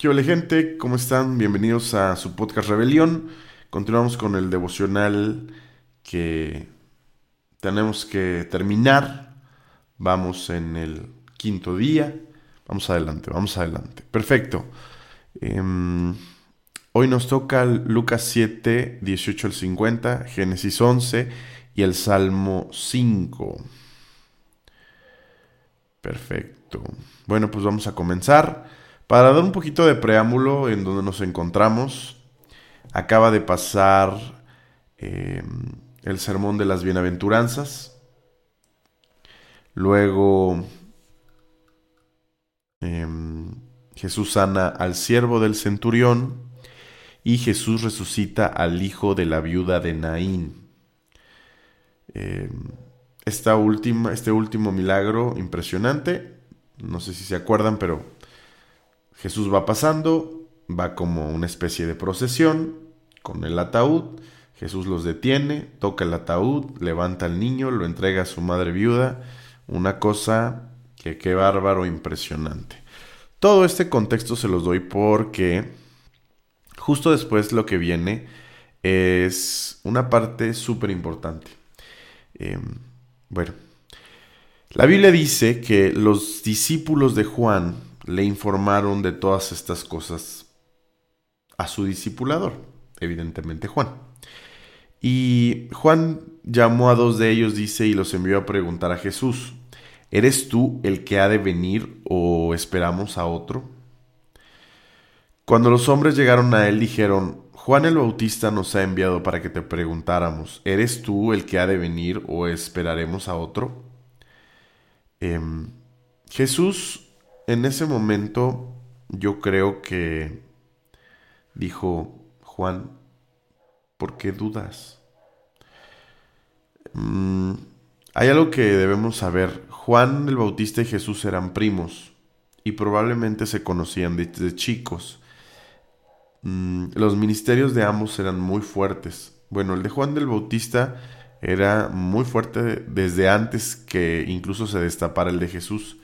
¿Qué hola gente? ¿Cómo están? Bienvenidos a su podcast Rebelión. Continuamos con el devocional que tenemos que terminar. Vamos en el quinto día. Vamos adelante, vamos adelante. Perfecto. Em, hoy nos toca Lucas 7, 18 al 50, Génesis 11 y el Salmo 5. Perfecto. Bueno, pues vamos a comenzar. Para dar un poquito de preámbulo en donde nos encontramos, acaba de pasar em, el sermón de las bienaventuranzas. Luego em, Jesús sana al siervo del centurión y Jesús resucita al hijo de la viuda de Naín. Em, esta última, este último milagro impresionante, no sé si se acuerdan, pero Jesús va pasando, va como una especie de procesión con el ataúd, Jesús los detiene, toca el ataúd, levanta al niño, lo entrega a su madre viuda, una cosa que qué bárbaro, impresionante. Todo este contexto se los doy porque justo después lo que viene es una parte súper importante. Em, bueno, la Biblia dice que los discípulos de Juan le informaron de todas estas cosas a su discipulador, evidentemente Juan. Y Juan llamó a dos de ellos, dice, y los envió a preguntar a Jesús, ¿eres tú el que ha de venir o esperamos a otro? Cuando los hombres llegaron a él dijeron, Juan el Bautista nos ha enviado para que te preguntáramos, ¿eres tú el que ha de venir o esperaremos a otro? Em, Jesús en ese momento yo creo que dijo, Juan, ¿por qué dudas? Mm, hay algo que debemos saber. Juan el Bautista y Jesús eran primos y probablemente se conocían desde chicos. Mm, los ministerios de ambos eran muy fuertes. Bueno, el de Juan del Bautista era muy fuerte desde antes que incluso se destapara el de Jesús.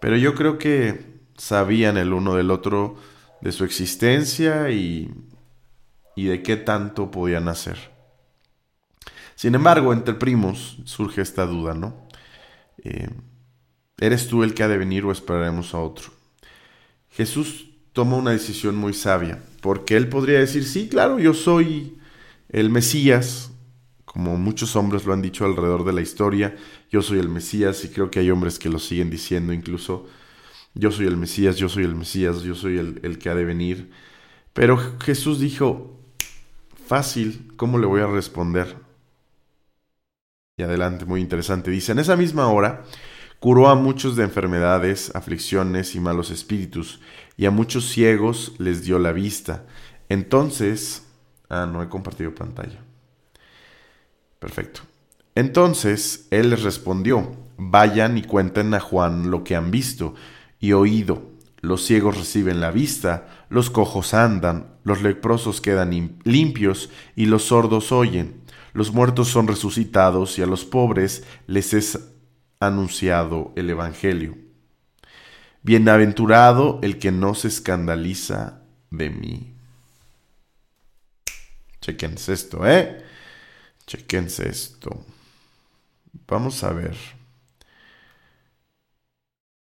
Pero yo creo que sabían el uno del otro de su existencia y, y de qué tanto podían hacer. Sin embargo, entre primos surge esta duda, ¿no? Eh, ¿Eres tú el que ha de venir o esperaremos a otro? Jesús toma una decisión muy sabia, porque él podría decir, sí, claro, yo soy el Mesías, como muchos hombres lo han dicho alrededor de la historia, yo soy el Mesías y creo que hay hombres que lo siguen diciendo incluso, yo soy el Mesías, yo soy el Mesías, yo soy el, que ha de venir. Pero Jesús dijo, fácil, ¿cómo le voy a responder? Y adelante, muy interesante. Dice, en esa misma hora curó a muchos de enfermedades, aflicciones y malos espíritus, y a muchos ciegos les dio la vista. Entonces, ah, no he compartido pantalla. Perfecto. Entonces él les respondió, vayan y cuenten a Juan lo que han visto y oído. Los ciegos reciben la vista, los cojos andan, los leprosos quedan limpios y los sordos oyen. Los muertos son resucitados y a los pobres les es anunciado el Evangelio. Bienaventurado el que no se escandaliza de mí. Chequense esto, ¿eh? Chequense esto. Vamos a ver.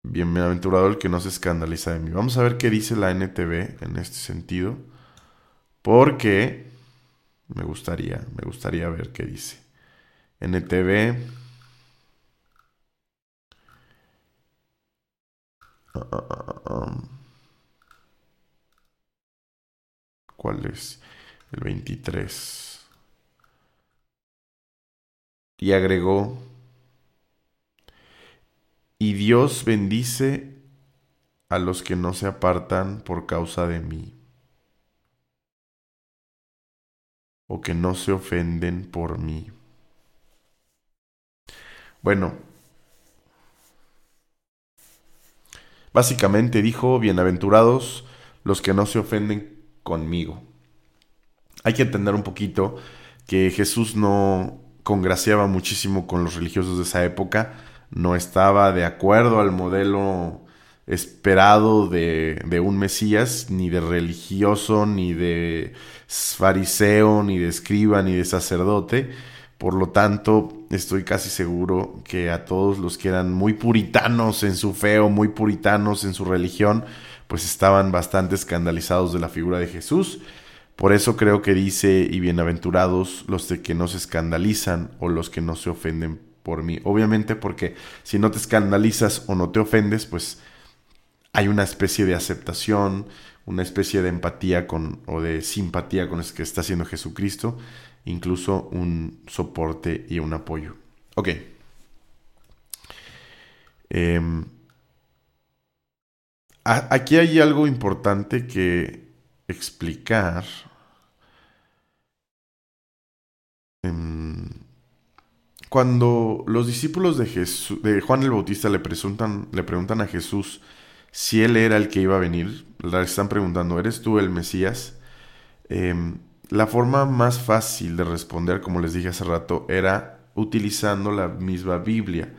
Bienaventurado el que no se escandaliza de mí. Vamos a ver qué dice la NTV en este sentido. Porque me gustaría, me gustaría ver qué dice. NTV. ¿Cuál es? El 23 y agregó, y Dios bendice a los que no se apartan por causa de mí, o que no se ofenden por mí. Bueno, básicamente dijo, bienaventurados los que no se ofenden conmigo. Hay que entender un poquito que Jesús no congraciaba muchísimo con los religiosos de esa época, no estaba de acuerdo al modelo esperado de, de, un Mesías, ni de religioso, ni de fariseo, ni de escriba, ni de sacerdote. Por lo tanto, estoy casi seguro que a todos los que eran muy puritanos en su fe o muy puritanos en su religión, pues estaban bastante escandalizados de la figura de Jesús. Por eso creo que dice, y bienaventurados los de que no se escandalizan o los que no se ofenden por mí. Obviamente porque si no te escandalizas o no te ofendes, pues hay una especie de aceptación, una especie de empatía con, o de simpatía con lo que está haciendo Jesucristo, incluso un soporte y un apoyo. Ok. Em, aquí hay algo importante que explicar. Cuando los discípulos de, Jesús, de Juan el Bautista le preguntan, le preguntan a Jesús si él era el que iba a venir, le están preguntando, ¿eres tú el Mesías? Em, la forma más fácil de responder, como les dije hace rato, era utilizando la misma Biblia,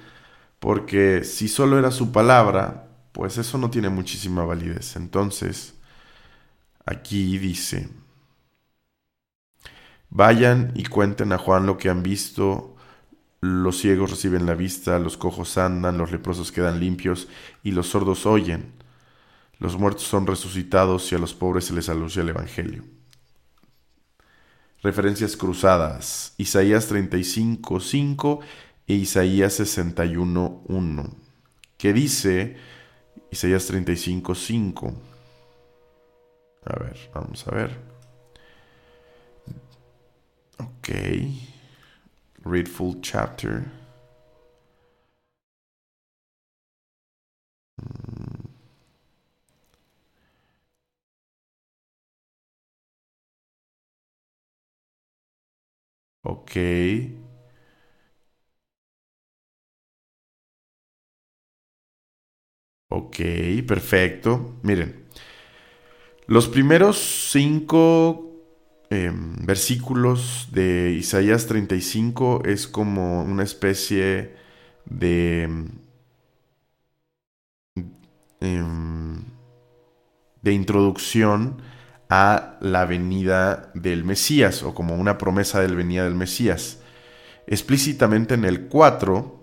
porque si solo era su palabra, pues eso no tiene muchísima validez. Entonces, aquí dice, vayan y cuenten a Juan lo que han visto los ciegos reciben la vista, los cojos andan, los leprosos quedan limpios y los sordos oyen. Los muertos son resucitados y a los pobres se les anuncia el Evangelio. Referencias cruzadas. Isaías 35, 5 e Isaías 61, 1. ¿Qué dice Isaías 35, 5? A ver, vamos a ver. Ok read full chapter. Mm. Ok. Ok, perfecto. Miren, los primeros cinco Em, versículos de Isaías 35 es como una especie de, em, de introducción a la venida del Mesías o como una promesa de la venida del Mesías. Explícitamente en el 4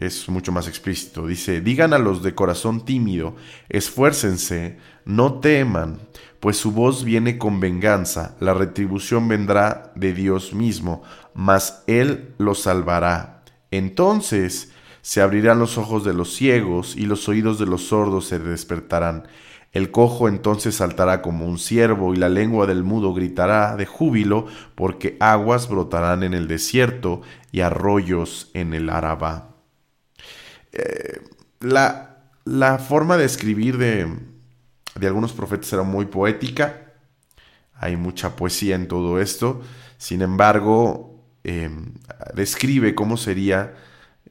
es mucho más explícito. Dice, digan a los de corazón tímido, esfuércense, no teman, pues su voz viene con venganza, la retribución vendrá de Dios mismo, mas Él los salvará. Entonces se abrirán los ojos de los ciegos y los oídos de los sordos se despertarán. El cojo entonces saltará como un ciervo y la lengua del mudo gritará de júbilo, porque aguas brotarán en el desierto y arroyos en el Arabá. La, la forma de escribir de, de algunos profetas era muy poética. Hay mucha poesía en todo esto. Sin embargo, em, describe cómo sería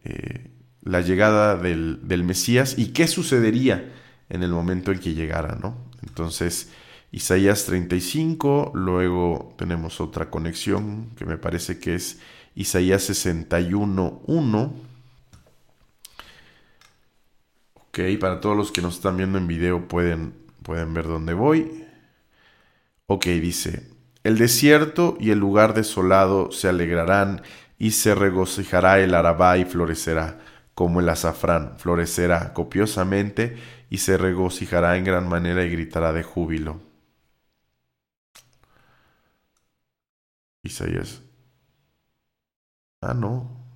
eh, la llegada del, Mesías y qué sucedería en el momento en que llegara, ¿no? Entonces, Isaías 35, luego tenemos otra conexión que me parece que es Isaías 61, 1. Ok, para todos los que nos están viendo en video pueden Pueden ver dónde voy. Ok, dice, el desierto y el lugar desolado se alegrarán y se regocijará el arabá y florecerá, como el azafrán, florecerá copiosamente y se regocijará en gran manera y gritará de júbilo. Isaías. Ah, no.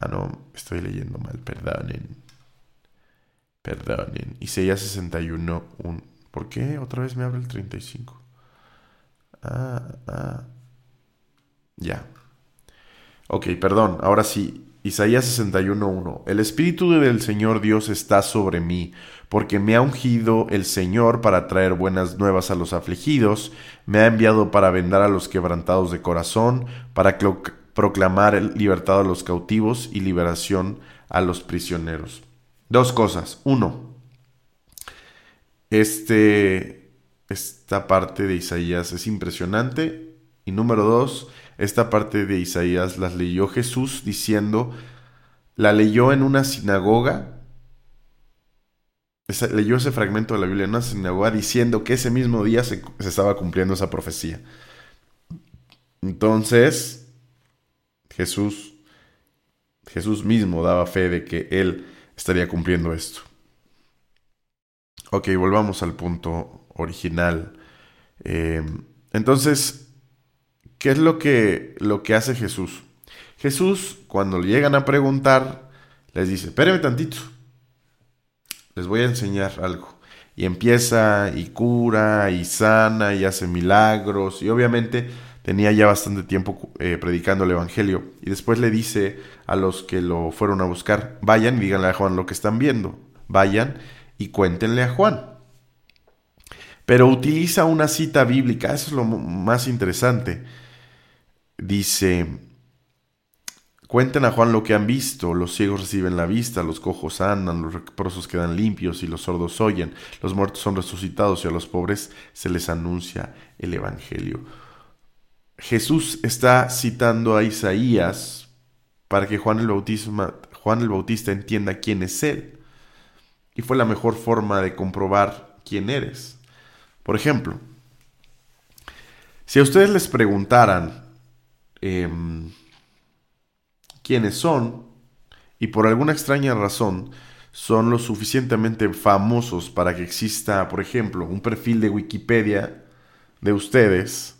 Ah, no, estoy leyendo mal, perdonen. Perdonen. Isaías 61, un... ¿Por qué otra vez me abre el 35? Ah, ah. Ya. Ok, perdón. Ahora sí. Isaías 61.1. El Espíritu del Señor Dios está sobre mí, porque me ha ungido el Señor para traer buenas nuevas a los afligidos, me ha enviado para vendar a los quebrantados de corazón, para proclamar libertad a los cautivos y liberación a los prisioneros. Dos cosas. Uno, este, esta parte de Isaías es impresionante. Y número dos, esta parte de Isaías las leyó Jesús diciendo la leyó en una sinagoga, leyó ese fragmento de la Biblia en una sinagoga diciendo que ese mismo día se, se estaba cumpliendo esa profecía. Entonces, Jesús, Jesús mismo daba fe de que él estaría cumpliendo esto. Ok, volvamos al punto original. Eh, entonces, ¿qué es lo que, lo que hace Jesús? Jesús, cuando le llegan a preguntar, les dice, espérenme tantito, les voy a enseñar algo. Y empieza y cura y sana y hace milagros y obviamente tenía ya bastante tiempo eh, predicando el Evangelio. Y después le dice a los que lo fueron a buscar, vayan y díganle a Juan lo que están viendo. Vayan y cuéntenle a Juan. Pero utiliza una cita bíblica, eso es lo más interesante. Dice, cuenten a Juan lo que han visto, los ciegos reciben la vista, los cojos andan, los leprosos quedan limpios y los sordos oyen, los muertos son resucitados y a los pobres se les anuncia el Evangelio. Jesús está citando a Isaías para que Juan el, Bautista entienda quién es Él y fue la mejor forma de comprobar quién eres. Por ejemplo, si a ustedes les preguntaran em, quiénes son y por alguna extraña razón son lo suficientemente famosos para que exista, por ejemplo, un perfil de Wikipedia de ustedes,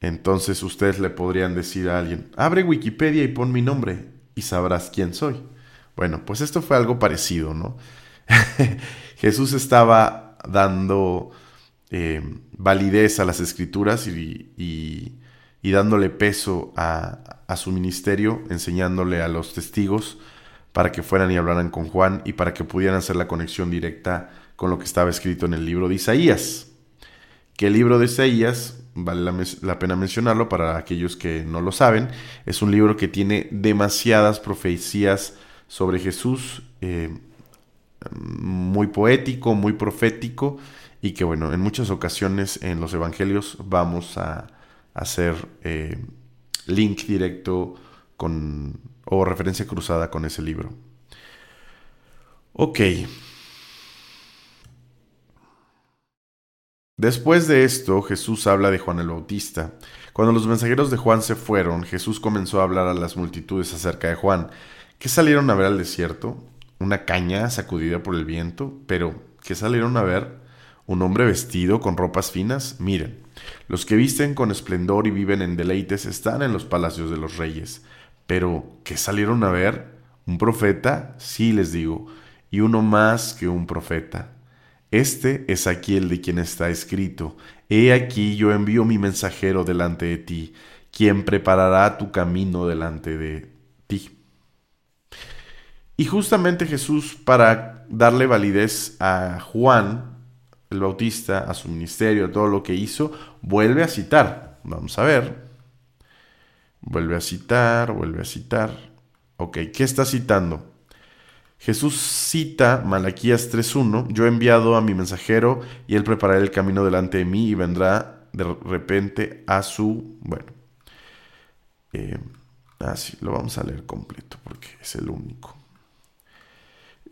entonces ustedes le podrían decir a alguien, abre Wikipedia y pon mi nombre y sabrás quién soy. Bueno, pues esto fue algo parecido, ¿no? Jesús estaba dando eh, validez a las escrituras y, dándole peso a, a, su ministerio, enseñándole a los testigos para que fueran y hablaran con Juan y para que pudieran hacer la conexión directa con lo que estaba escrito en el libro de Isaías. Que el libro de Isaías, vale la, pena mencionarlo para aquellos que no lo saben, es un libro que tiene demasiadas profecías sobre Jesús, eh, muy poético, muy profético, y que bueno, en muchas ocasiones en los evangelios vamos a hacer eh, link directo con, o referencia cruzada con ese libro. Ok. Después de esto, Jesús habla de Juan el Bautista. Cuando los mensajeros de Juan se fueron, Jesús comenzó a hablar a las multitudes acerca de Juan, ¿Qué salieron a ver al desierto? Una caña sacudida por el viento, pero ¿qué salieron a ver? Un hombre vestido con ropas finas. Miren, los que visten con esplendor y viven en deleites están en los palacios de los reyes. Pero ¿qué salieron a ver? ¿Un profeta? Sí, les digo, y uno más que un profeta. Este es aquí el de quien está escrito. He aquí yo envío mi mensajero delante de ti, quien preparará tu camino delante de ti. Y justamente Jesús, para darle validez a Juan el Bautista, a su ministerio, a todo lo que hizo, vuelve a citar. Vamos a ver. Vuelve a citar, vuelve a citar. Ok, ¿qué está citando? Jesús cita Malaquías 3.1, yo he enviado a mi mensajero y él preparará el camino delante de mí y vendrá de repente a su... Bueno, eh, así lo vamos a leer completo porque es el único.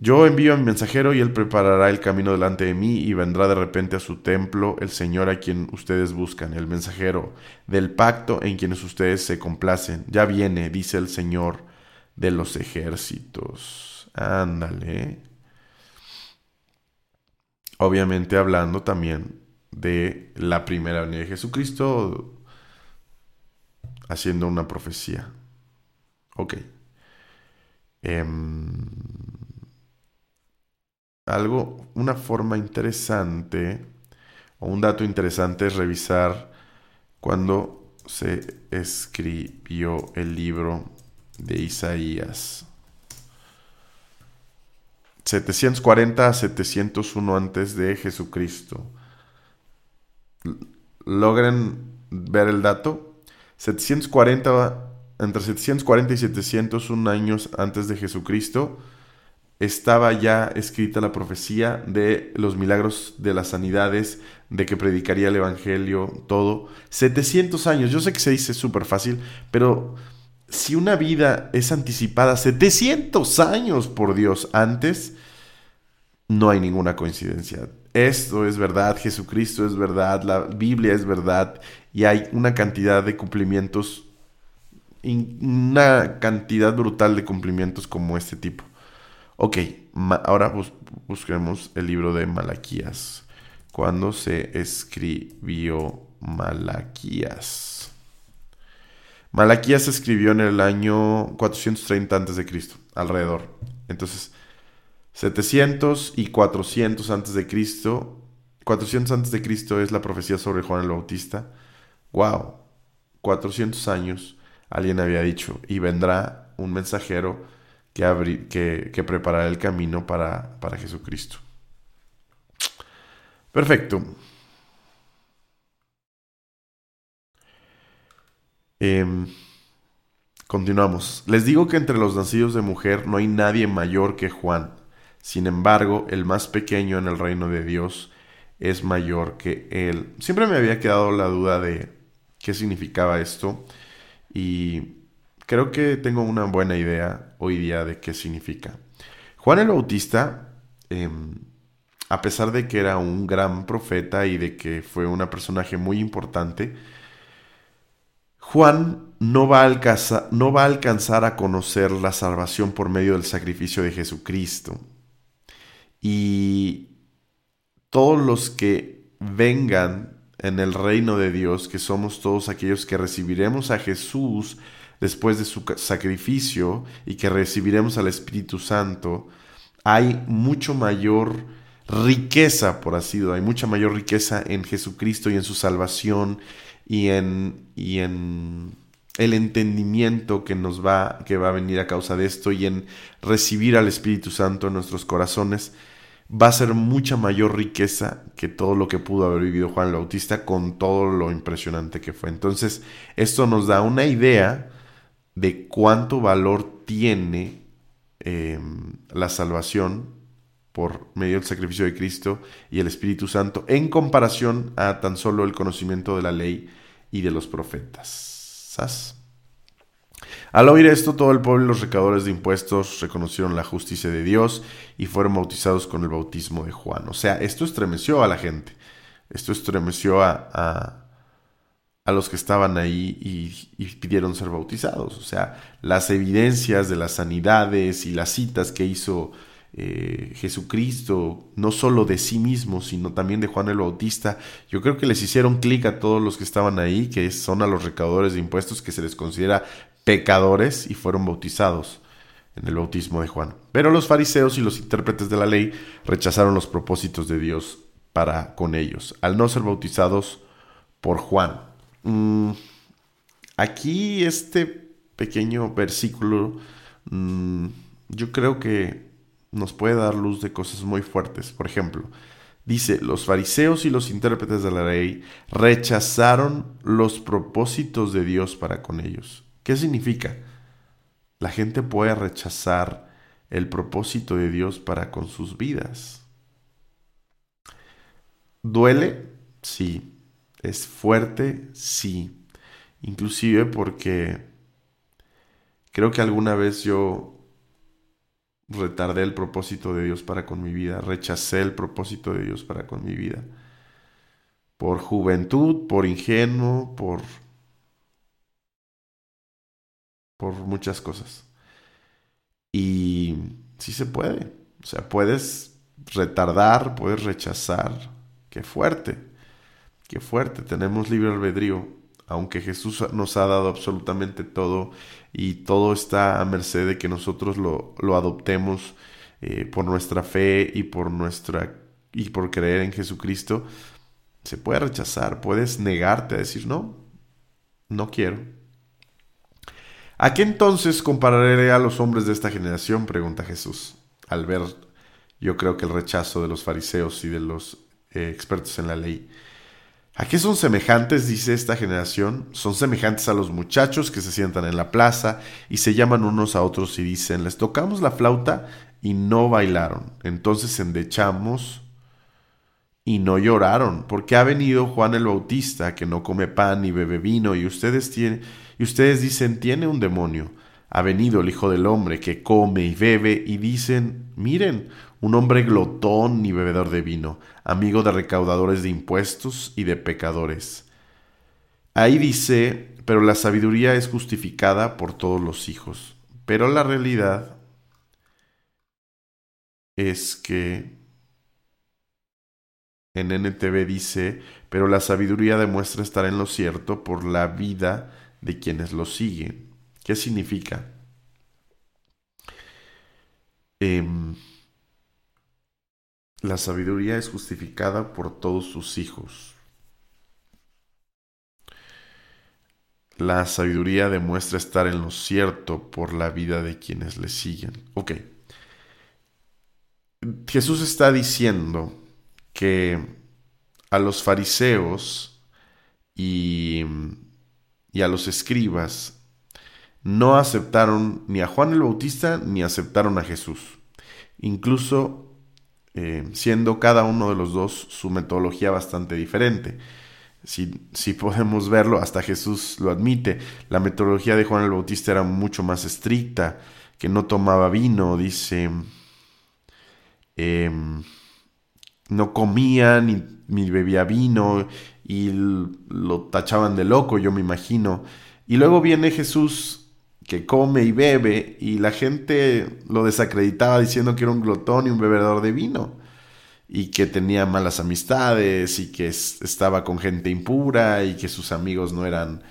Yo envío a mi mensajero y él preparará el camino delante de mí y vendrá de repente a su templo el Señor a quien ustedes buscan, el mensajero del pacto en quienes ustedes se complacen. Ya viene, dice el Señor de los ejércitos. Ándale. Obviamente hablando también de la primera venida de Jesucristo, haciendo una profecía. Ok. Em, algo, una forma interesante o un dato interesante es revisar cuando se escribió el libro de Isaías. 740 a 701 antes de Jesucristo. ¿Logran ver el dato? 740 entre 740 y 701 años antes de Jesucristo estaba ya escrita la profecía de los milagros de las sanidades, de que predicaría el Evangelio, todo. 700 años, yo sé que se dice súper fácil, pero si una vida es anticipada 700 años por Dios antes, no hay ninguna coincidencia. Esto es verdad, Jesucristo es verdad, la Biblia es verdad y hay una cantidad de cumplimientos, una cantidad brutal de cumplimientos como este tipo. Ok, ahora busquemos el libro de Malaquías. ¿Cuándo se escribió Malaquías? Malaquías se escribió en el año 430 a.C., alrededor. Entonces, 700 y 400 a.C. 400 a.C. es la profecía sobre Juan el Bautista. ¡Wow! 400 años alguien había dicho, y vendrá un mensajero que, que, preparará el camino para, para Jesucristo. Perfecto. Em, continuamos. Les digo que entre los nacidos de mujer no hay nadie mayor que Juan. Sin embargo, el más pequeño en el reino de Dios es mayor que él. Siempre me había quedado la duda de qué significaba esto y creo que tengo una buena idea hoy día de qué significa. Juan el Bautista, em, a pesar de que era un gran profeta y de que fue un personaje muy importante, Juan no va, a alcanzar, a conocer la salvación por medio del sacrificio de Jesucristo. Y todos los que vengan en el reino de Dios, que somos todos aquellos que recibiremos a Jesús después de su sacrificio y que recibiremos al Espíritu Santo, hay mucho mayor riqueza, por así decirlo, hay mucha mayor riqueza en Jesucristo y en su salvación y en, y en el entendimiento que nos va, que va a venir a causa de esto y en recibir al Espíritu Santo en nuestros corazones, va a ser mucha mayor riqueza que todo lo que pudo haber vivido Juan el Bautista con todo lo impresionante que fue. Entonces, esto nos da una idea de cuánto valor tiene em, la salvación por medio del sacrificio de Cristo y el Espíritu Santo en comparación a tan solo el conocimiento de la ley y de los profetas. Al oír esto, todo el pueblo y los recaudadores de impuestos reconocieron la justicia de Dios y fueron bautizados con el bautismo de Juan. O sea, esto estremeció a la gente. Esto estremeció a, a, los que estaban ahí y, y, pidieron ser bautizados. O sea, las evidencias de las sanidades y las citas que hizo eh, Jesucristo, no solo de sí mismo, sino también de Juan el Bautista, yo creo que les hicieron clic a todos los que estaban ahí, que son a los recaudadores de impuestos, que se les considera pecadores y fueron bautizados en el bautismo de Juan. Pero los fariseos y los intérpretes de la ley rechazaron los propósitos de Dios para con ellos, al no ser bautizados por Juan. Mm, aquí este pequeño versículo, mm, yo creo que nos puede dar luz de cosas muy fuertes. Por ejemplo, dice, los fariseos y los intérpretes de la ley rechazaron los propósitos de Dios para con ellos. ¿Qué significa? La gente puede rechazar el propósito de Dios para con sus vidas. ¿Duele? Sí. ¿Es fuerte? Sí. Inclusive porque creo que alguna vez yo retardé el propósito de Dios para con mi vida, rechacé el propósito de Dios para con mi vida. Por juventud, por ingenuo, por por muchas cosas. Y sí se puede. O sea, puedes retardar, puedes rechazar. Qué fuerte. Qué fuerte. Tenemos libre albedrío aunque Jesús nos ha dado absolutamente todo y todo está a merced de que nosotros lo, adoptemos eh, por nuestra fe y por nuestra y por creer en Jesucristo, se puede rechazar, puedes negarte a decir no, no quiero. ¿A qué entonces compararé a los hombres de esta generación? pregunta Jesús, al ver yo creo que el rechazo de los fariseos y de los eh, expertos en la ley. ¿A qué son semejantes? dice esta generación. Son semejantes a los muchachos que se sientan en la plaza y se llaman unos a otros y dicen, les tocamos la flauta y no bailaron. Entonces endechamos y no lloraron, porque ha venido Juan el Bautista, que no come pan ni bebe vino, y ustedes, y ustedes dicen, tiene un demonio. Ha venido el Hijo del Hombre, que come y bebe, y dicen, miren, un hombre glotón y bebedor de vino, amigo de recaudadores de impuestos y de pecadores. Ahí dice, pero la sabiduría es justificada por todos los hijos. Pero la realidad es que en NTV dice, pero la sabiduría demuestra estar en lo cierto por la vida de quienes lo siguen. ¿Qué significa? Em, la sabiduría es justificada por todos sus hijos. La sabiduría demuestra estar en lo cierto por la vida de quienes le siguen. Ok. Jesús está diciendo que a los fariseos y, y a los escribas no aceptaron ni a Juan el Bautista ni aceptaron a Jesús. Incluso eh, siendo cada uno de los dos su metodología bastante diferente. Si, si, podemos verlo, hasta Jesús lo admite, la metodología de Juan el Bautista era mucho más estricta, que no tomaba vino, dice, em, no comía ni, bebía vino y lo tachaban de loco, yo me imagino. Y luego viene Jesús que come y bebe y la gente lo desacreditaba diciendo que era un glotón y un bebedor de vino y que tenía malas amistades y que estaba con gente impura y que sus amigos no eran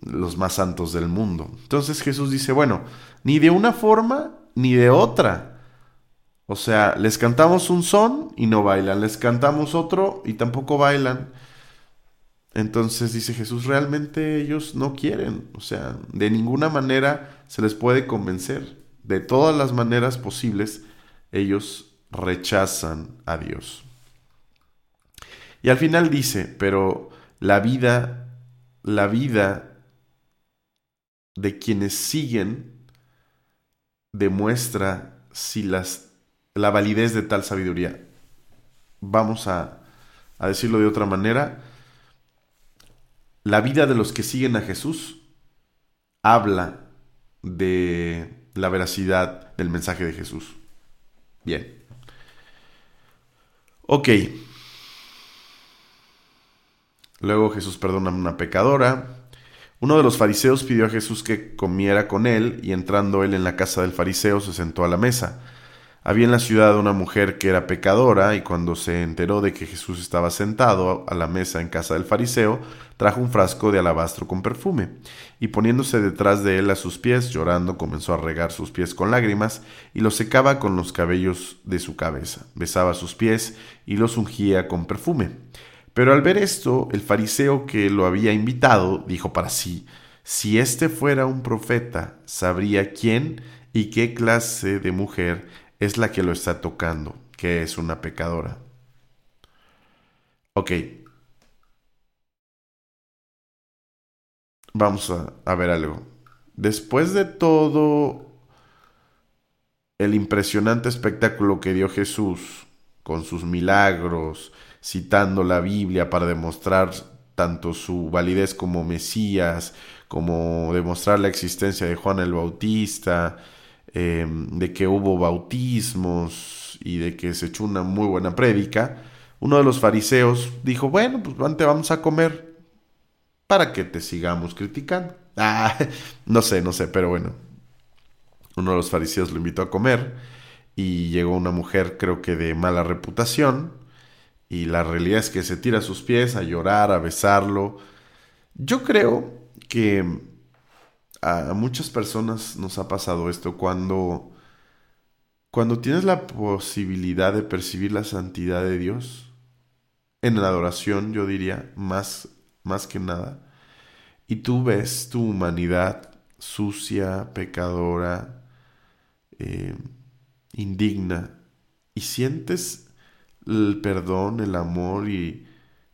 los más santos del mundo. Entonces Jesús dice, bueno, ni de una forma ni de otra o sea, les cantamos un son y no bailan, les cantamos otro y tampoco bailan. Entonces dice Jesús, realmente ellos no quieren, o sea, de ninguna manera se les puede convencer. De todas las maneras posibles, ellos rechazan a Dios. Y al final dice, pero la vida, la vida de quienes siguen demuestra si las la validez de tal sabiduría. Vamos a, decirlo de otra manera. La vida de los que siguen a Jesús habla de la veracidad del mensaje de Jesús. Bien. Ok. Luego Jesús perdona a una pecadora. Uno de los fariseos pidió a Jesús que comiera con él y entrando él en la casa del fariseo se sentó a la mesa. Había en la ciudad una mujer que era pecadora y cuando se enteró de que Jesús estaba sentado a la mesa en casa del fariseo, trajo un frasco de alabastro con perfume y poniéndose detrás de él a sus pies, llorando, comenzó a regar sus pies con lágrimas y los secaba con los cabellos de su cabeza. Besaba sus pies y los ungía con perfume. Pero al ver esto, el fariseo que lo había invitado dijo para sí, si este fuera un profeta, sabría quién y qué clase de mujer es la que lo está tocando, que es una pecadora. Ok. Vamos a, ver algo. Después de todo el impresionante espectáculo que dio Jesús con sus milagros, citando la Biblia para demostrar tanto su validez como Mesías, como demostrar la existencia de Juan el Bautista, Em, de que hubo bautismos y de que se echó una muy buena prédica, uno de los fariseos dijo, bueno, pues antes vamos a comer para que te sigamos criticando. Ah, no sé, no sé, pero bueno. Uno de los fariseos lo invitó a comer y llegó una mujer creo que de mala reputación y la realidad es que se tira a sus pies a llorar, a besarlo. Yo creo que a muchas personas nos ha pasado esto. Cuando cuando tienes la posibilidad de percibir la santidad de Dios en la adoración, yo diría, más más que nada, y tú ves tu humanidad sucia, pecadora, eh, indigna, y sientes el perdón, el amor y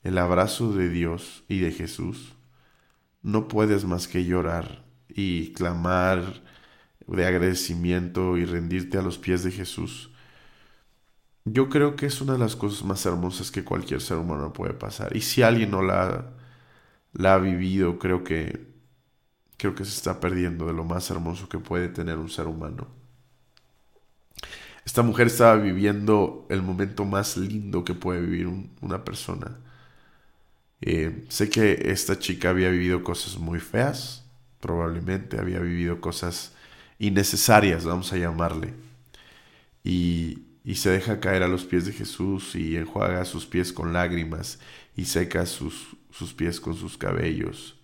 el abrazo de Dios y de Jesús, no puedes más que llorar y clamar de agradecimiento y rendirte a los pies de Jesús. yo creo que es una de las cosas más hermosas que cualquier ser humano puede pasar. Y si alguien no la, ha vivido, creo que, creo que se está perdiendo de lo más hermoso que puede tener un ser humano. Esta mujer estaba viviendo el momento más lindo que puede vivir una persona. Eh, sé que esta chica había vivido cosas muy feas, probablemente había vivido cosas innecesarias, vamos a llamarle. Y, y se deja caer a los pies de Jesús y enjuaga sus pies con lágrimas y seca sus, sus pies con sus cabellos,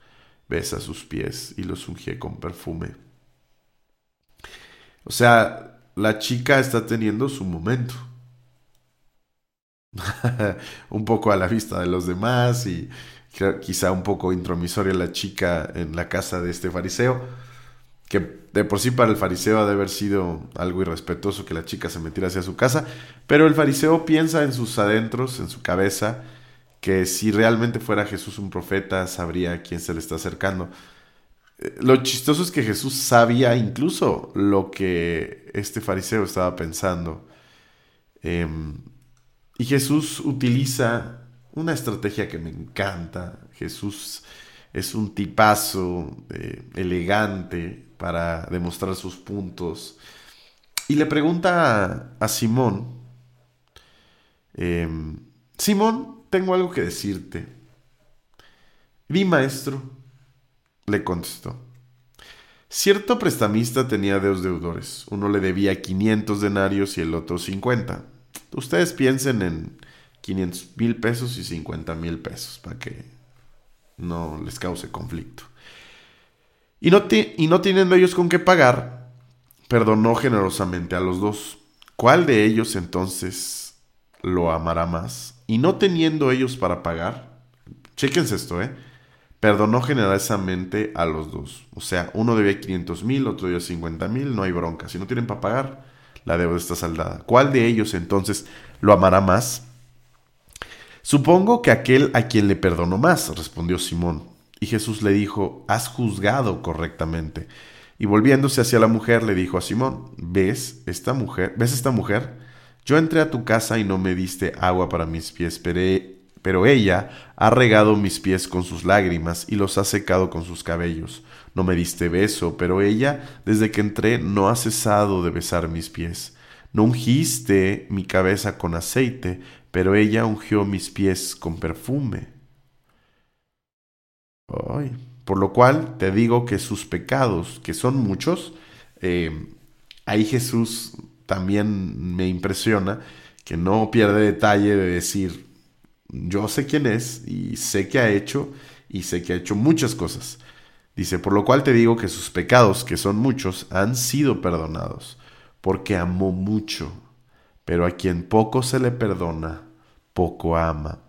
besa sus pies y los unge con perfume. O sea, la chica está teniendo su momento. un poco a la vista de los demás y quizá un poco intromisoria la chica en la casa de este fariseo que de por sí para el fariseo ha de haber sido algo irrespetuoso que la chica se metiera hacia su casa, pero el fariseo piensa en sus adentros, en su cabeza, que si realmente fuera Jesús un profeta, sabría a quién se le está acercando. Eh, lo chistoso es que Jesús sabía incluso lo que este fariseo estaba pensando. Em, y Jesús utiliza una estrategia que me encanta. Jesús es un tipazo eh, elegante, para demostrar sus puntos. Y le pregunta a, Simón, em, Simón, tengo algo que decirte. Mi maestro, le contestó. Cierto prestamista tenía dos deudores. Uno le debía 500 denarios y el otro 50. Ustedes piensen en 500 mil pesos y 50 mil pesos para que no les cause conflicto. Y no, y no teniendo ellos con qué pagar, perdonó generosamente a los dos. ¿Cuál de ellos entonces lo amará más? Y no teniendo ellos para pagar, chéquense esto, ¿eh? Perdonó generosamente a los dos. O sea, uno debía 500 mil, otro debía 50 mil, no hay bronca. Si no tienen para pagar, la deuda está saldada. ¿Cuál de ellos entonces lo amará más? Supongo que aquel a quien le perdonó más, respondió Simón. Y Jesús le dijo, has juzgado correctamente. Y volviéndose hacia la mujer, le dijo a Simón, ¿ves esta mujer? ¿Ves esta mujer? Yo entré a tu casa y no me diste agua para mis pies, pero ella ha regado mis pies con sus lágrimas y los ha secado con sus cabellos. No me diste beso, pero ella, desde que entré, no ha cesado de besar mis pies. No ungiste mi cabeza con aceite, pero ella ungió mis pies con perfume. Por lo cual te digo que sus pecados, que son muchos, eh, ahí Jesús también me impresiona que no pierde detalle de decir, yo sé quién es y sé que ha hecho y sé que ha hecho muchas cosas. Dice, por lo cual te digo que sus pecados, que son muchos, han sido perdonados, porque amó mucho, pero a quien poco se le perdona, poco ama.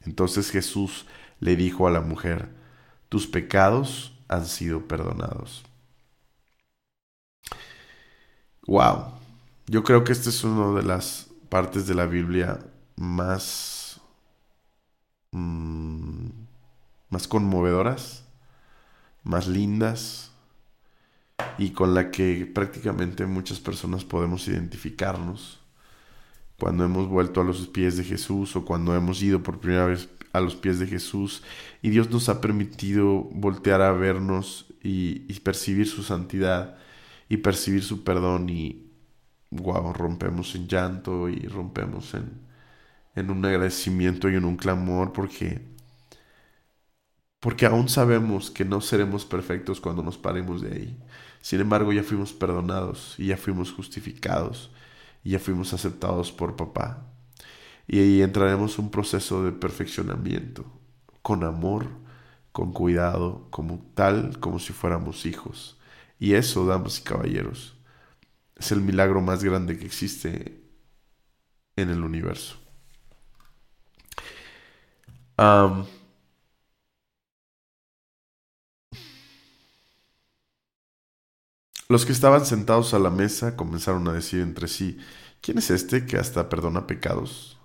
Entonces Jesús le dijo a la mujer, tus pecados han sido perdonados. Wow, yo creo que esta es una de las partes de la Biblia más, mm, más conmovedoras, más lindas y con la que prácticamente muchas personas podemos identificarnos cuando hemos vuelto a los pies de Jesús o cuando hemos ido por primera vez a los pies de Jesús. Y Dios nos ha permitido voltear a vernos y, percibir su santidad y percibir su perdón y wow, rompemos en llanto y rompemos en, en un agradecimiento y en un clamor porque porque aún sabemos que no seremos perfectos cuando nos paremos de ahí. Sin embargo, ya fuimos perdonados y ya fuimos justificados y ya fuimos aceptados por papá y ahí entraremos un proceso de perfeccionamiento, con amor, con cuidado, como tal, como si fuéramos hijos. Y eso, damas y caballeros, es el milagro más grande que existe en el universo. Los que estaban sentados a la mesa comenzaron a decir entre sí, ¿quién es este que hasta perdona pecados?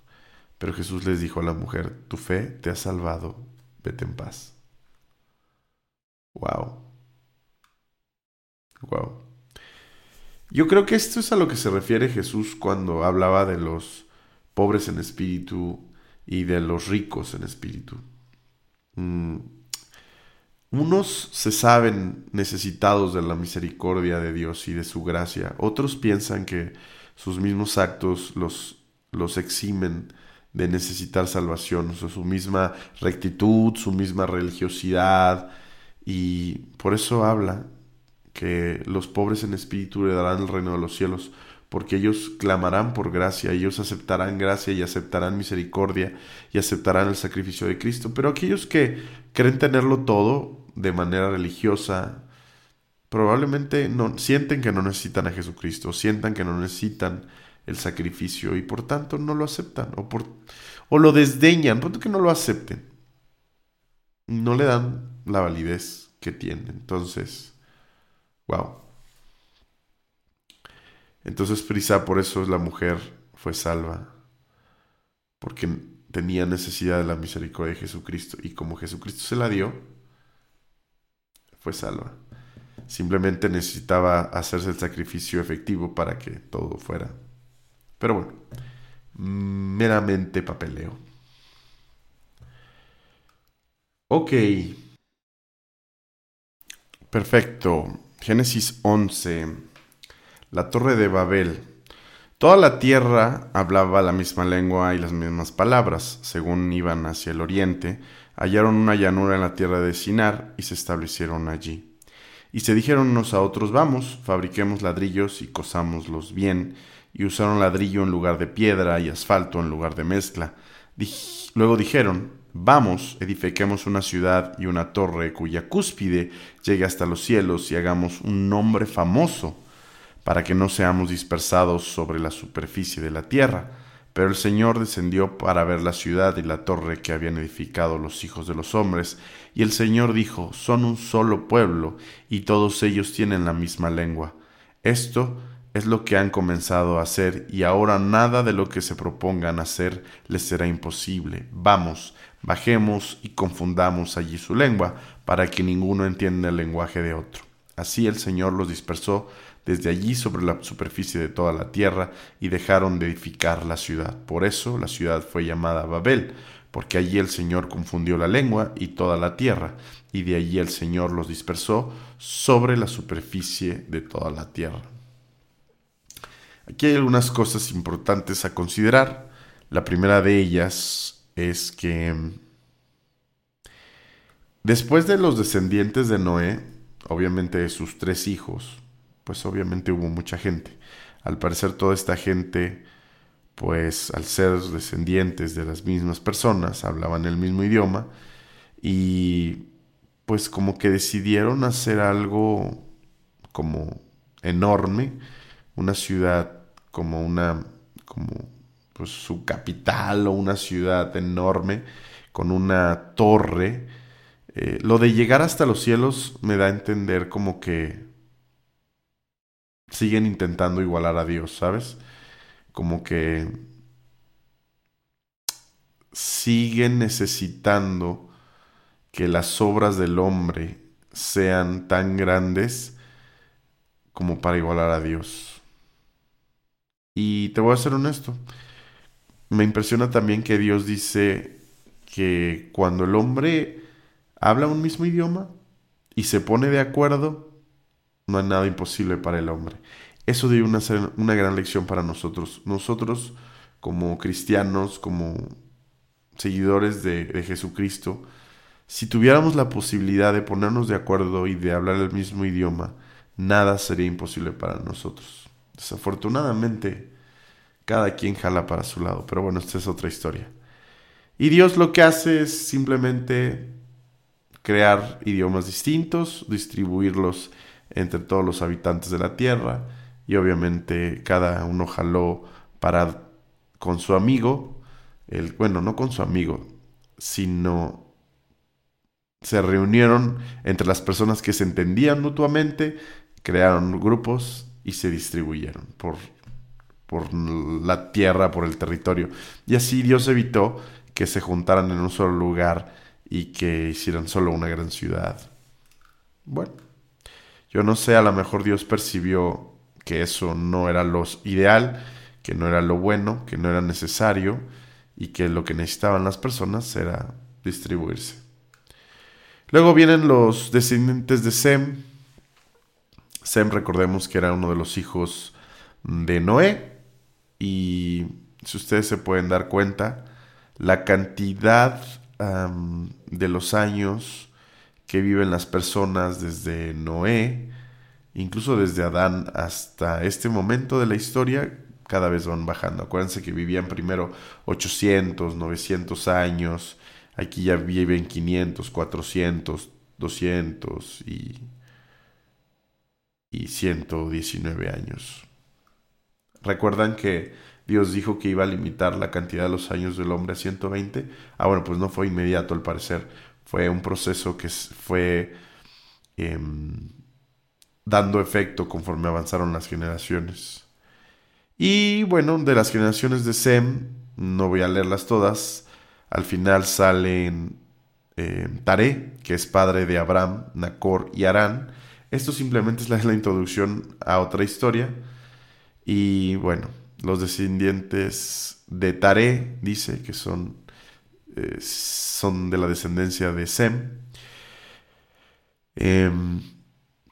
Pero Jesús les dijo a la mujer, tu fe te ha salvado, vete en paz. Wow. Wow. Yo creo que esto es a lo que se refiere Jesús cuando hablaba de los pobres en espíritu y de los ricos en espíritu. Mm, unos se saben necesitados de la misericordia de Dios y de su gracia, otros piensan que sus mismos actos los, los eximen de necesitar salvación, o su misma rectitud, su misma religiosidad, y por eso habla que los pobres en espíritu le darán el reino de los cielos, porque ellos clamarán por gracia, ellos aceptarán gracia y aceptarán misericordia y aceptarán el sacrificio de Cristo. Pero aquellos que creen tenerlo todo de manera religiosa, probablemente no, sienten que no necesitan a Jesucristo, sientan que no necesitan el sacrificio y por tanto no lo aceptan o, por, o lo desdeñan, por que no lo acepten. No le dan la validez que tiene. Entonces, Wow. Entonces Prisa, por eso la mujer fue salva, porque tenía necesidad de la misericordia de Jesucristo y como Jesucristo se la dio, fue salva. Simplemente necesitaba hacerse el sacrificio efectivo para que todo fuera. Pero bueno, meramente papeleo. Ok. Perfecto. Génesis 11. La torre de Babel. Toda la tierra hablaba la misma lengua y las mismas palabras. Según iban hacia el oriente, hallaron una llanura en la tierra de Sinar y se establecieron allí. Y se dijeron unos a otros, vamos, fabriquemos ladrillos y cosámoslos bien. Y usaron ladrillo en lugar de piedra y asfalto en lugar de mezcla. Luego dijeron, Vamos, edifiquemos una ciudad y una torre cuya cúspide llegue hasta los cielos y hagamos un nombre famoso, para que no seamos dispersados sobre la superficie de la tierra. Pero el Señor descendió para ver la ciudad y la torre que habían edificado los hijos de los hombres, y el Señor dijo, son un solo pueblo, y todos ellos tienen la misma lengua. Esto es lo que han comenzado a hacer, y ahora nada de lo que se propongan hacer les será imposible. Vamos, Bajemos y confundamos allí su lengua, para que ninguno entienda el lenguaje de otro. Así el Señor los dispersó desde allí sobre la superficie de toda la tierra y dejaron de edificar la ciudad. Por eso la ciudad fue llamada Babel, porque allí el Señor confundió la lengua y toda la tierra, y de allí el Señor los dispersó sobre la superficie de toda la tierra. Aquí hay algunas cosas importantes a considerar. La primera de ellas es que después de los descendientes de Noé, obviamente sus tres hijos, pues obviamente hubo mucha gente. Al parecer toda esta gente, pues al ser descendientes de las mismas personas, hablaban el mismo idioma y pues como que decidieron hacer algo como enorme, una ciudad como una como pues, su capital o una ciudad enorme con una torre. Eh, lo de llegar hasta los cielos me da a entender como que siguen intentando igualar a Dios, ¿sabes? Como que siguen necesitando que las obras del hombre sean tan grandes como para igualar a Dios. Y te voy a ser honesto, me impresiona también que Dios dice que cuando el hombre habla un mismo idioma y se pone de acuerdo, no hay nada imposible para el hombre. Eso debe una, ser una gran lección para nosotros. Nosotros, como cristianos, como seguidores de, de Jesucristo, si tuviéramos la posibilidad de ponernos de acuerdo y de hablar el mismo idioma, nada sería imposible para nosotros. Desafortunadamente, cada quien jala para su lado, pero bueno, esta es otra historia. Y Dios lo que hace es simplemente crear idiomas distintos, distribuirlos entre todos los habitantes de la tierra y obviamente cada uno jaló para con su amigo, el, bueno, no con su amigo, sino se reunieron entre las personas que se entendían mutuamente, crearon grupos y se distribuyeron por por la tierra, por el territorio. Y así Dios evitó que se juntaran en un solo lugar y que hicieran solo una gran ciudad. Bueno, yo no sé, a lo mejor Dios percibió que eso no era lo ideal, que no era lo bueno, que no era necesario y que lo que necesitaban las personas era distribuirse. Luego vienen los descendientes de Sem. Sem, recordemos que era uno de los hijos de Noé. Y si ustedes se pueden dar cuenta, la cantidad de los años que viven las personas desde Noé, incluso desde Adán hasta este momento de la historia, cada vez van bajando. Acuérdense que vivían primero 800, 900 años, aquí ya viven 500, 400, 200 y, y 119 años. ¿Recuerdan que Dios dijo que iba a limitar la cantidad de los años del hombre a 120? Ah, bueno, pues no fue inmediato al parecer. Fue un proceso que fue em, dando efecto conforme avanzaron las generaciones. Y bueno, de las generaciones de Sem, no voy a leerlas todas, al final salen eh, Taré, que es padre de Abraham, Nacor y Arán. Esto simplemente es la, introducción a otra historia. Y bueno, los descendientes de Taré, dice que son, eh, son de la descendencia de Sem. Em,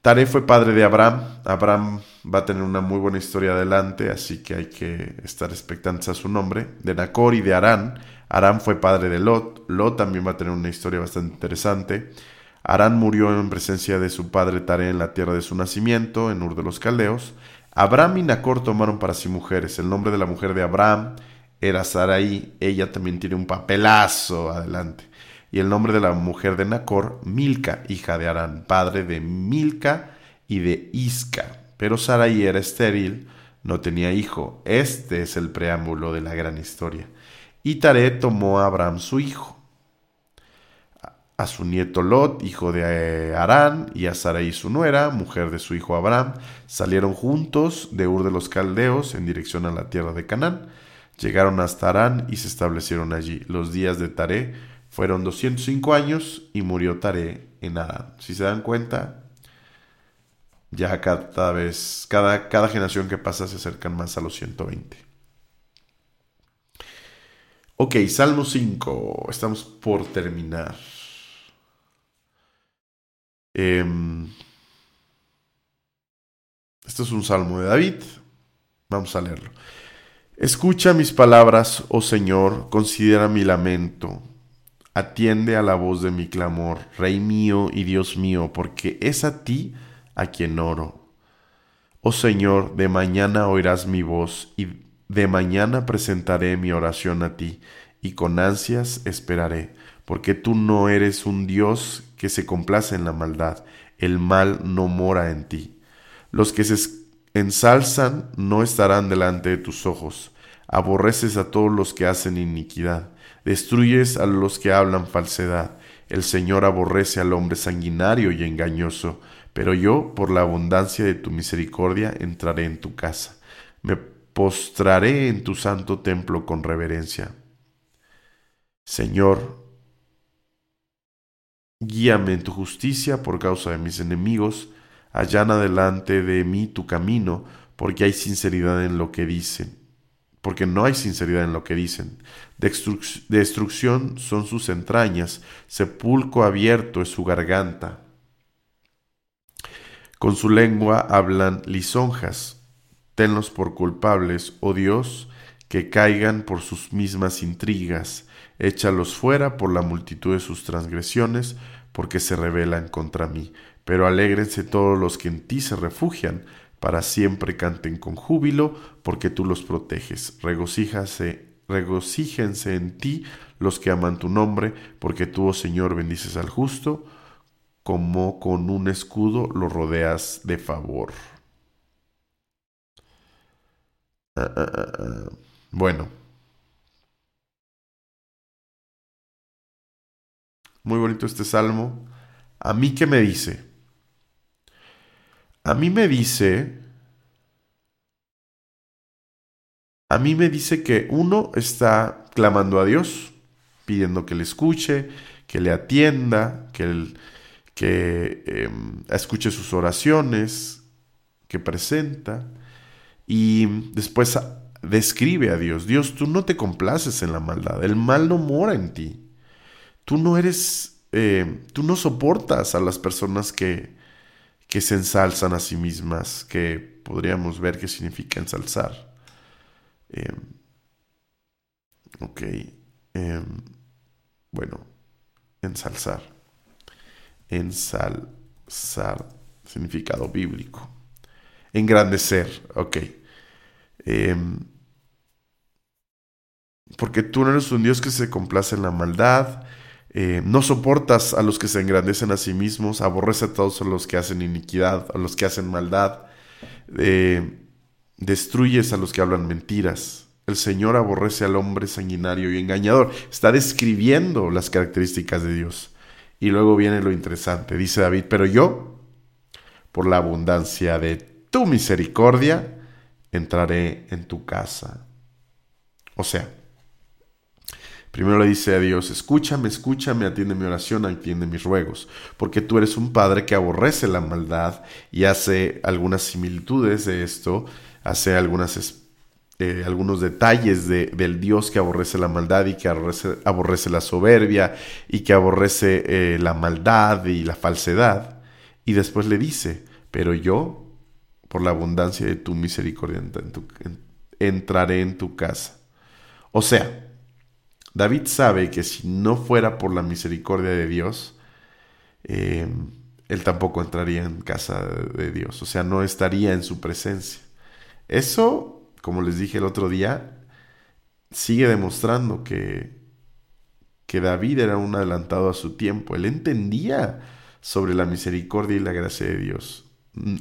Taré fue padre de Abraham. Abraham va a tener una muy buena historia adelante, así que hay que estar expectantes a su nombre. De Nacor y de Arán. Arán fue padre de Lot. Lot también va a tener una historia bastante interesante. Arán murió en presencia de su padre Taré en la tierra de su nacimiento, en Ur de los Caldeos. Abraham y Nacor tomaron para sí mujeres. El nombre de la mujer de Abraham era Sarai. Ella también tiene un papelazo adelante y el nombre de la mujer de Nacor, Milca, hija de Arán, padre de Milca y de Isca. Pero Sarai era estéril, no tenía hijo. Este es el preámbulo de la gran historia. Y Taré tomó a Abraham su hijo, a su nieto Lot, hijo de Arán, y a Sarai su nuera, mujer de su hijo Abraham, salieron juntos de Ur de los Caldeos en dirección a la tierra de Canaán. Llegaron hasta Arán y se establecieron allí. Los días de Taré fueron 205 años y murió Taré en Adán. Si se dan cuenta, ya cada vez, cada, cada generación que pasa se acercan más a los 120. Ok, Salmo 5. Estamos por terminar. Em, esto es un salmo de David. Vamos a leerlo. Escucha mis palabras, oh Señor, considera mi lamento Atiende a la voz de mi clamor, Rey mío y Dios mío, porque es a ti a quien oro. Oh Señor, de mañana oirás mi voz y de mañana presentaré mi oración a ti y con ansias esperaré, porque tú no eres un Dios que se complace en la maldad, el mal no mora en ti. Los que se ensalzan no estarán delante de tus ojos, aborreces a todos los que hacen iniquidad Destruyes a los que hablan falsedad. El Señor aborrece al hombre sanguinario y engañoso, pero yo, por la abundancia de tu misericordia, entraré en tu casa. Me postraré en tu santo templo con reverencia. Señor, guíame en tu justicia por causa de mis enemigos, allana delante de mí tu camino, porque hay sinceridad en lo que dicen porque no hay sinceridad en lo que dicen. Destrucción son sus entrañas, sepulcro abierto es su garganta. Con su lengua hablan lisonjas. Tenlos por culpables, oh Dios, que caigan por sus mismas intrigas. Échalos fuera por la multitud de sus transgresiones, porque se rebelan contra mí. Pero alégrense todos los que en ti se refugian, para siempre canten con júbilo, porque tú los proteges. Regocíjase, regocíjense en ti los que aman tu nombre, porque tú, oh Señor, bendices al justo, como con un escudo lo rodeas de favor. Ah, ah, ah, bueno. Muy bonito este salmo. ¿A mí qué me dice? A mí me dice, a mí me dice que uno está clamando a Dios, pidiendo que le escuche, que le atienda, que, que em, escuche sus oraciones, que presenta. Y después describe a Dios. Dios, tú no te complaces en la maldad. El mal no mora en ti. Tú no eres, eh, tú no soportas a las personas que, que se ensalzan a sí mismas, que podríamos ver qué significa ensalzar. Em, ok. Em, bueno, ensalzar. Ensalzar, significado bíblico. Engrandecer, ok. Em, porque tú no eres un Dios que se complace en la maldad, eh, no soportas a los que se engrandecen a sí mismos, aborrece a todos los que hacen iniquidad, a los que hacen maldad, eh, destruyes a los que hablan mentiras. El Señor aborrece al hombre sanguinario y engañador. Está describiendo las características de Dios. Y luego viene lo interesante. Dice David, pero yo, por la abundancia de tu misericordia, entraré en tu casa. O sea, primero le dice a Dios, escúchame, escúchame, atiende mi oración, atiende mis ruegos, porque tú eres un padre que aborrece la maldad y hace algunas similitudes de esto, hace eh, algunos detalles de, del Dios que aborrece la maldad y que aborrece, aborrece la soberbia y que aborrece eh, la maldad y la falsedad. Y después le dice, pero yo por la abundancia de tu misericordia entraré en tu casa. O sea, David sabe que si no fuera por la misericordia de Dios, eh, él tampoco entraría en casa de Dios, o sea, no estaría en su presencia. Eso, como les dije el otro día, sigue demostrando que, que David era un adelantado a su tiempo. Él entendía sobre la misericordia y la gracia de Dios.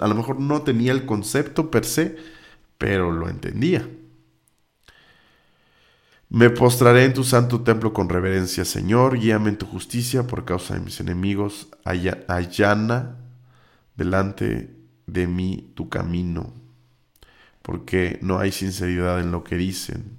A lo mejor no tenía el concepto per se, pero lo entendía. Me postraré en tu santo templo con reverencia, Señor, guíame en tu justicia por causa de mis enemigos, allana delante de mí tu camino, porque no hay sinceridad en lo que dicen,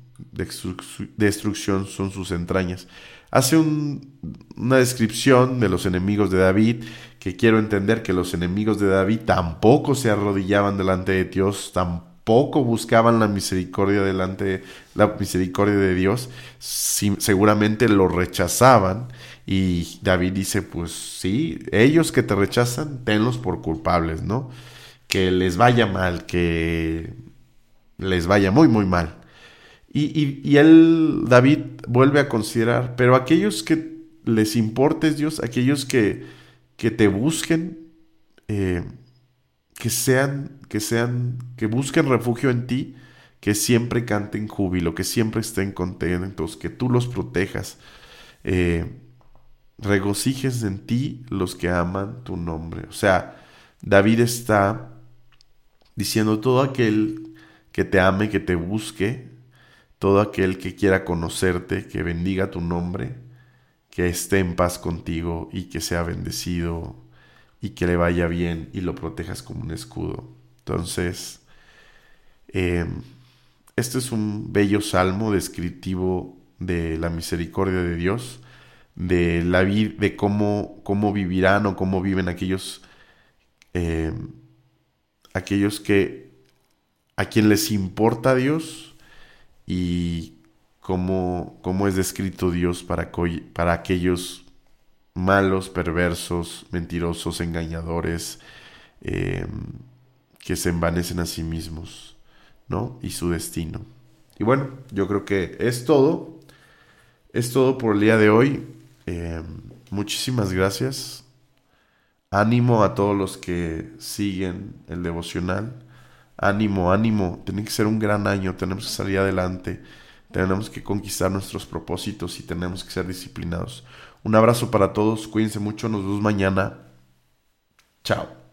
destrucción son sus entrañas. Hace una descripción de los enemigos de David que quiero entender que los enemigos de David tampoco se arrodillaban delante de Dios, buscaban la misericordia delante la misericordia de Dios, seguramente lo rechazaban y David dice, pues sí, ellos que te rechazan, tenlos por culpables, ¿no? Que les vaya mal, que les vaya muy, muy mal. Y, y, él, David, vuelve a considerar, pero aquellos que les importes Dios, aquellos que, que te busquen, eh, que sean, que sean, que busquen refugio en ti, que siempre canten júbilo, que siempre estén contentos, que tú los protejas. Eh, regocijes en ti los que aman tu nombre. O sea, David está diciendo todo aquel que te ame, que te busque, todo aquel que quiera conocerte, que bendiga tu nombre, que esté en paz contigo y que sea bendecido y que le vaya bien y lo protejas como un escudo. Entonces, em, este es un bello salmo descriptivo de la misericordia de Dios, de la de cómo, cómo vivirán o cómo viven aquellos, em, aquellos que a quien les importa Dios y cómo, es descrito Dios para, para aquellos malos, perversos, mentirosos, engañadores, em, que se envanecen a sí mismos, ¿no? Y su destino. Y bueno, yo creo que es todo. Es todo por el día de hoy. Em, muchísimas gracias. Ánimo a todos los que siguen el devocional. Ánimo, ánimo. Tiene que ser un gran año. Tenemos que salir adelante. Tenemos que conquistar nuestros propósitos y tenemos que ser disciplinados. Un abrazo para todos, cuídense mucho, nos vemos mañana. Chao.